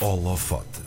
Holofote.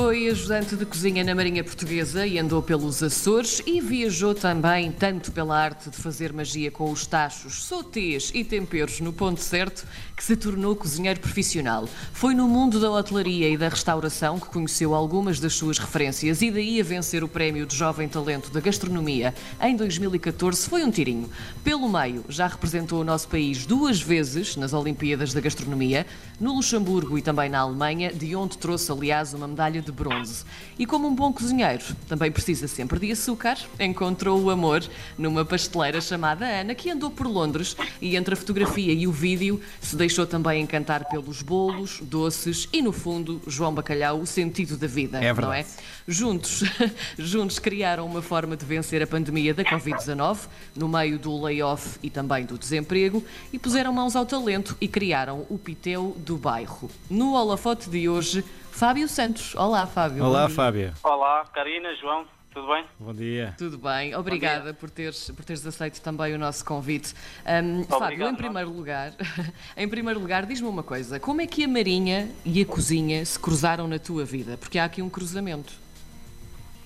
Foi ajudante de cozinha na Marinha Portuguesa e andou pelos Açores e viajou também tanto pela arte de fazer magia com os tachos, sotês e temperos no ponto certo que se tornou cozinheiro profissional. Foi no mundo da hotelaria e da restauração que conheceu algumas das suas referências e daí a vencer o prémio de Jovem Talento da Gastronomia em 2014 foi um tirinho. Pelo meio, já representou o nosso país duas vezes nas Olimpíadas da Gastronomia, no Luxemburgo e também na Alemanha, de onde trouxe, aliás, uma medalha de bronze. E como um bom cozinheiro também precisa sempre de açúcar, encontrou o amor numa pasteleira chamada Ana, que andou por Londres e entre a fotografia e o vídeo se deixou também encantar pelos bolos, doces e, no fundo, João Bacalhau, o sentido da vida, É não é? Juntos, juntos criaram uma forma de vencer a pandemia da Covid-19, no meio do layoff e também do desemprego, e puseram mãos ao talento e criaram o Piteu do Bairro. No holofote de hoje, Fábio Santos. Olá, Fábio. Olá. Fábio. Olá, Karina, João, tudo bem? Bom dia. Tudo bem, obrigada por teres, por teres aceito também o nosso convite. Ahm, Fábio, em primeiro lugar, em primeiro lugar, diz-me uma coisa: como é que a Marinha e a cozinha se cruzaram na tua vida? Porque há aqui um cruzamento.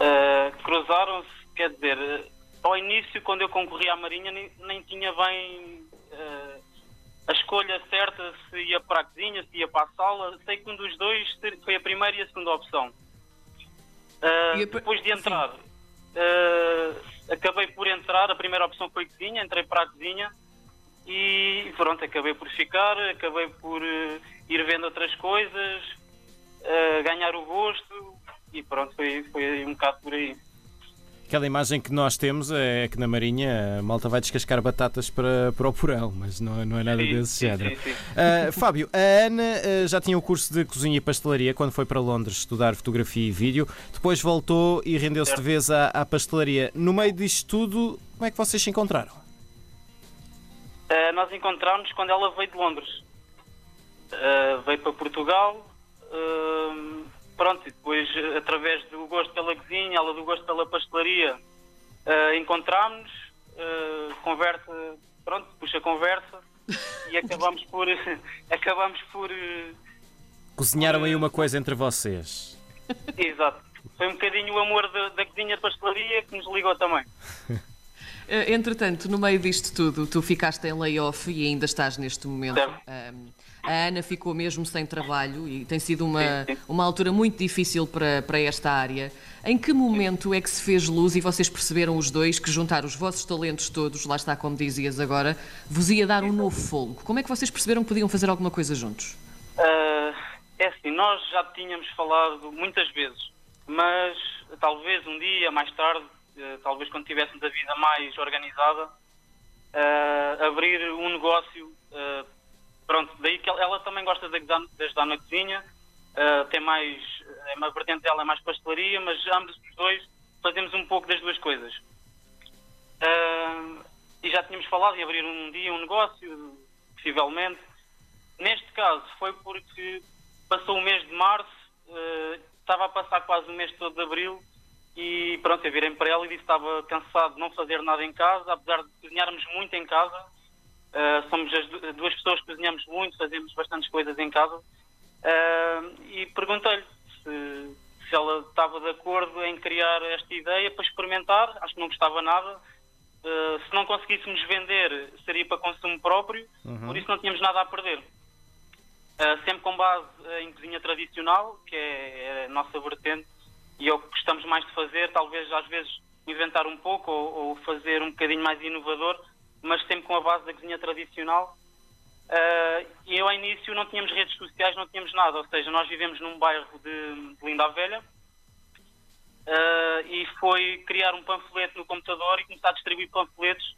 Uh, Cruzaram-se, quer dizer, uh, ao início, quando eu concorri à Marinha, nem, nem tinha bem uh, a escolha certa se ia para a cozinha, se ia para a sala. Sei que um dos dois foi a primeira e a segunda opção. Uh, depois de entrar, uh, acabei por entrar, a primeira opção foi cozinha, entrei para a cozinha e pronto, acabei por ficar, acabei por uh, ir vendo outras coisas, ganhar o gosto e pronto, foi, foi um bocado por aí. Aquela imagem que nós temos é que na Marinha a malta vai descascar batatas para, para o porão, mas não, não é nada Sim, desse sim, género. sim. Ah, Fábio, a Ana ah, já tinha o curso de cozinha e pastelaria quando foi para Londres estudar fotografia e vídeo, depois voltou e rendeu-se de vez à, à pastelaria. No meio disto tudo, como é que vocês se encontraram? Uh, nós encontramos quando ela veio de Londres. Uh, veio para Portugal. Pronto, e depois, uh, através do gosto pela cozinha, ela do gosto pela pastelaria, uh, encontramos, uh, conversa, pronto, puxa conversa e acabamos por. acabamos por. Cozinharam aí uma coisa entre vocês. exato. Foi um bocadinho o amor da, da cozinha de pastelaria que nos ligou também. Eh, Entretanto, no meio disto tudo, tu ficaste em layoff e ainda estás neste momento. Certo. A Ana ficou mesmo sem trabalho e tem sido uma, Sim, sim. uma altura muito difícil para, para esta área. Em que momento é que se fez luz e vocês perceberam os dois que juntar os vossos talentos todos, lá está como dizias agora, vos ia dar um novo fogo? Como é que vocês perceberam que podiam fazer alguma coisa juntos? Ah, é assim, nós já tínhamos falado muitas vezes, mas talvez um dia mais tarde, eh, talvez quando tivéssemos a vida mais organizada, ah, abrir um negócio. Pronto, daí que ela, ela também gosta de ajudar, na cozinha, ah, tem mais, é uma vertente dela é mais pastelaria, mas ambos os dois fazemos um pouco das duas coisas. Ah, e já tínhamos falado de abrir um dia um negócio, possivelmente. Neste caso foi porque passou o mês de março, eh, estava a passar quase o mês todo de abril e pronto, eu virei para ela e disse que estava cansado de não fazer nada em casa, apesar de cozinharmos muito em casa. Eh, somos as du- duas pessoas que cozinhamos muito, fazemos bastantes coisas em casa. Eh, e perguntei-lhe se, se ela estava de acordo em criar esta ideia para experimentar, acho que não gostava nada. Uh, se não conseguíssemos vender, seria para consumo próprio, por isso não tínhamos nada a perder. Uh, sempre com base uh, em cozinha tradicional, que é, é a nossa vertente, e é o que gostamos mais de fazer, talvez às vezes inventar um pouco ou, ou fazer um bocadinho mais inovador, mas sempre com a base da cozinha tradicional. Uh, e eu, ao início, não tínhamos redes sociais, não tínhamos nada, ou seja, nós vivemos num bairro de, de Linda Velha, Uh, e foi criar um panfleto no computador e começar a distribuir panfletos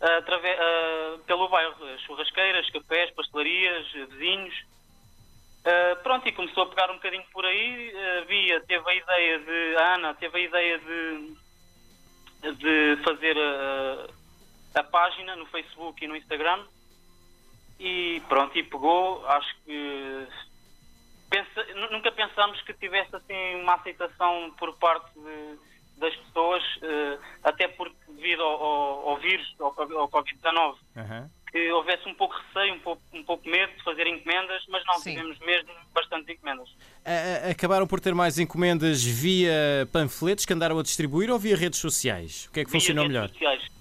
uh, atrave- uh, pelo bairro, churrasqueiras, cafés, pastelarias, uh, vizinhos. Uh, pronto, e começou a pegar um bocadinho por aí. Uh, via, teve a ideia de, a Ana teve a ideia de, de fazer a, a página no Facebook e no Instagram. E pronto, e pegou. Acho que pensa- nu- nunca pensámos que tivesse assim uma aceitação por parte de- das pessoas, eh, até porque devido ao, ao- ao vírus, ao, ao Covid-19, Aham. que houvesse um pouco receio, um pouco, um pouco medo de fazer encomendas, mas não, Sim. tivemos mesmo bastante encomendas. A- a- Acabaram por ter mais encomendas via panfletos que andaram a distribuir ou via redes sociais? O que é que Via funcionou redes melhor? Sociais.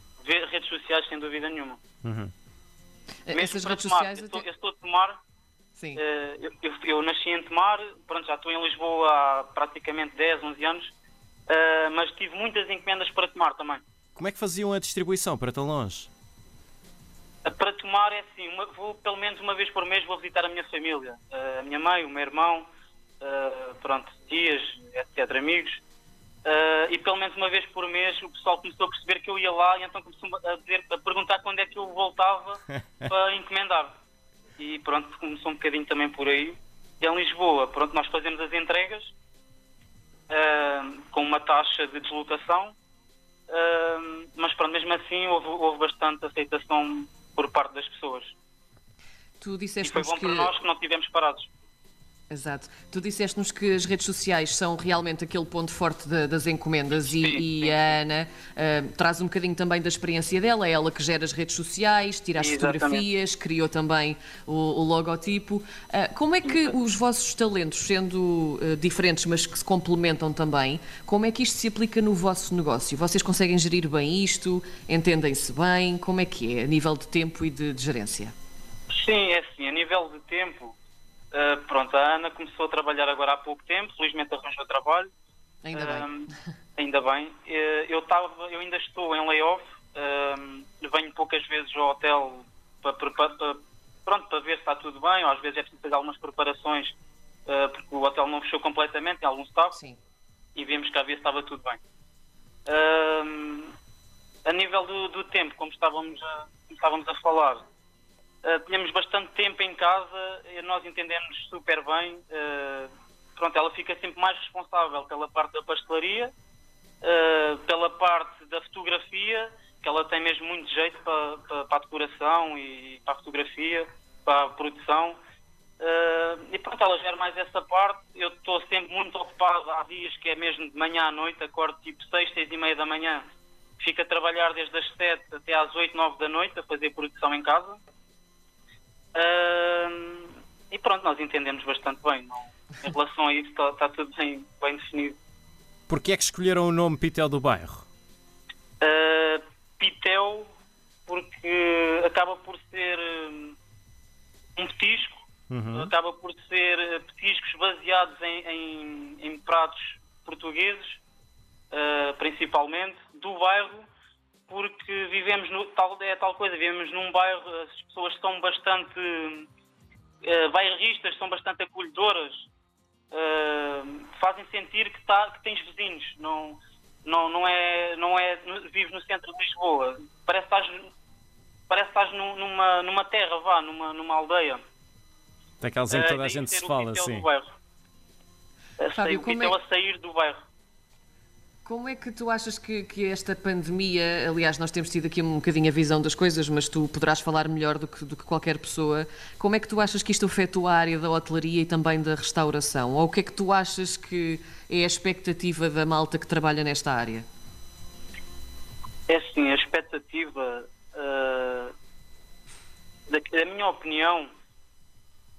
Dúvida nenhuma. Mesmo Essas para redes tomar. sociais Eu estou, eu estou a tomar, Sim. eh, eu, eu- eu nasci em Tomar, pronto, já estou em Lisboa há praticamente 10, 11 anos, eh, mas tive muitas encomendas para tomar também. Como é que faziam a distribuição para tão longe? Eh, Para tomar é assim, uma- vou pelo menos uma vez por mês vou visitar a minha família, a minha mãe, o meu irmão, pronto, tias, etc, amigos. Eh, e pelo menos uma vez por mês o pessoal começou a perceber que eu ia lá e então começou a, dizer, a perguntar quando é que eu voltava para encomendar. E pronto, começou um bocadinho também por aí. E em Lisboa, pronto, nós fazemos as entregas eh, com uma taxa de deslocação, eh, mas pronto, mesmo assim houve, houve bastante aceitação por parte das pessoas. Tu E foi bom que... para nós que não tivemos parados. Exato. Tu disseste-nos que as redes sociais são realmente aquele ponto forte da- das encomendas e, Sim, e a Ana ah, traz um bocadinho também da experiência dela, é ela que gera as redes sociais, tira as Exatamente. fotografias, criou também o, o logotipo. Ah, como é que os vossos talentos, sendo ah, diferentes, mas que se complementam também, como é que isto se aplica no vosso negócio? Vocês conseguem gerir bem isto? Entendem-se bem? Como é que é a nível de tempo e de, de gerência? Sim, é assim, a nível de tempo, eh, pronto, a Ana começou a trabalhar agora há pouco tempo, felizmente arranjou trabalho. Ainda bem. Ahm, ainda bem. Eh, Eu, tava, eu ainda estou em layoff, venho poucas vezes ao hotel para, para, para- pronto, para ver se está tudo bem, ou às vezes é preciso fazer algumas preparações, eh, porque o hotel não fechou completamente, tem algum staff, Sim. e vimos cá ver se estava tudo bem. A nível do, do tempo, como estávamos a, como estávamos a falar, ah, tínhamos bastante tempo em casa nós entendemos super bem. ah, pronto, ela fica sempre mais responsável pela parte da pastelaria, ah, pela parte da fotografia, que ela tem mesmo muito jeito para, para, para a decoração e para a fotografia, para a produção. E pronto, ela gera mais essa parte. Eu estou sempre muito ocupado. Há dias que é mesmo de manhã à noite, acordo tipo 6, 6 e meia da manhã. Fico a trabalhar desde as 7 até às 8, 9 da noite a fazer produção em casa. Ah, e pronto, nós entendemos bastante bem. Não, em relação a isso, está, está tudo bem, bem definido. Porquê é que escolheram o nome Pitel do Bairro? Uh, Pitel, porque acaba por ser um, um petisco, acaba por ser uh, petiscos baseados em, em- em pratos portugueses, uh, principalmente, do bairro, porque vivemos no, tal, é tal coisa, vivemos num bairro, as pessoas são bastante uh, bairristas, são bastante acolhedoras, uh, fazem sentir que, tá, que tens vizinhos, não, não, não é, não é, vives no centro de Lisboa, parece que estás, parece que estás num- numa, numa terra, vá, numa, numa aldeia. Daquelas em que Eh, toda a daí gente ser se fala, Pitel sim. do bairro. A Fábio, como é- a sair do bairro. Como é que tu achas que, que esta pandemia, aliás, nós temos tido aqui um bocadinho a visão das coisas, mas tu poderás falar melhor do que, do que qualquer pessoa. Como é que tu achas que isto afetou a área da hotelaria e também da restauração? Ou o que é que tu achas que é a expectativa da malta que trabalha nesta área? É assim, a expectativa, ah, da, da minha opinião,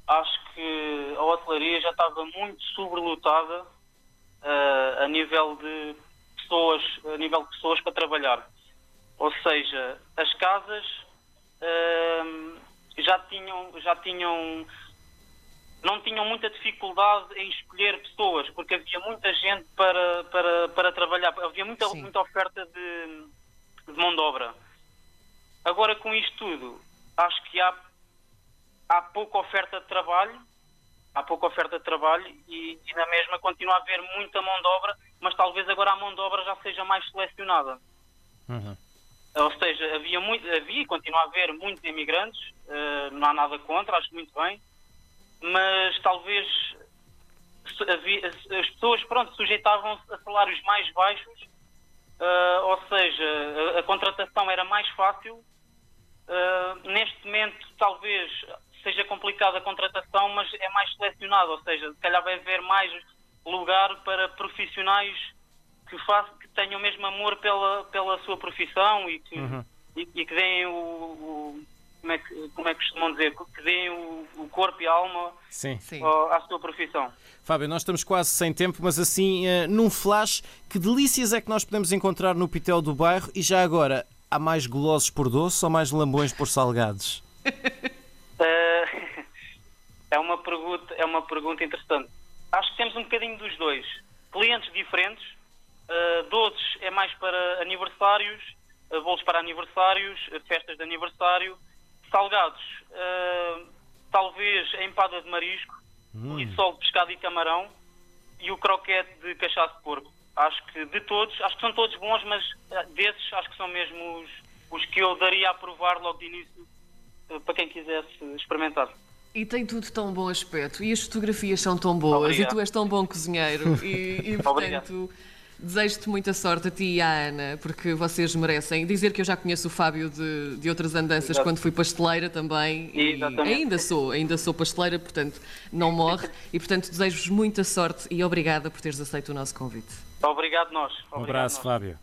acho que a hotelaria já estava muito sobrelotada ah, a nível de pessoas, a nível de pessoas para trabalhar. Ou seja, as casas ah, já tinham, já tinham não tinham muita dificuldade em escolher pessoas, porque havia muita gente para, para, para trabalhar, havia muita, Sim. muita oferta de, de mão de obra. Agora, com isto tudo, acho que há, há pouca oferta de trabalho, há pouca oferta de trabalho e, e na mesma continua a haver muita mão de obra, mas talvez agora a mão de obra já seja mais selecionada. Uhum. Ou seja, havia, muito, havia e continua a haver muitos imigrantes, eh, não há nada contra, acho muito bem, mas talvez havia- as pessoas pronto, sujeitavam-se a salários mais baixos, eh, ou seja, a, a contratação era mais fácil. Eh, neste momento, talvez seja complicada a contratação, mas é mais selecionada, ou seja, se calhar vai haver mais lugar para profissionais que, façam, que tenham mesmo amor pela, pela sua profissão e que, e, e que deem o, o- como é que, como é que costumam dizer, que deem o, o corpo e a alma Sim. À sua profissão. Fábio, nós estamos quase sem tempo, mas assim, eh, num flash, que delícias é que nós podemos encontrar no Pitel do Bairro? E já agora, há mais golosos por doce ou mais lambões por salgados? Pergunta, é uma pergunta interessante. Acho que temos um bocadinho dos dois. Clientes diferentes, eh, doces é mais para aniversários, eh, bolos para aniversários, eh, festas de aniversário, salgados, eh, talvez a empada de marisco, o risol de pescado e camarão e o croquete de cachaço de porco. Acho que de todos, acho que são todos bons, mas desses acho que são mesmo os, os que eu daria a provar logo de início para quem quisesse experimentar. E tem tudo tão bom aspecto. E as fotografias são tão boas. Obrigado. E tu és tão bom cozinheiro. E, e, portanto, desejo-te muita sorte a ti e à Ana, porque vocês merecem. Dizer que eu já conheço o Fábio de, de outras andanças Exato. quando fui pasteleira também. E ainda sou, ainda sou pasteleira, portanto, não morre. E, portanto, desejo-vos muita sorte e obrigada por teres aceito o nosso convite. Obrigado nós. Um Obrigado abraço, nós. Fábio.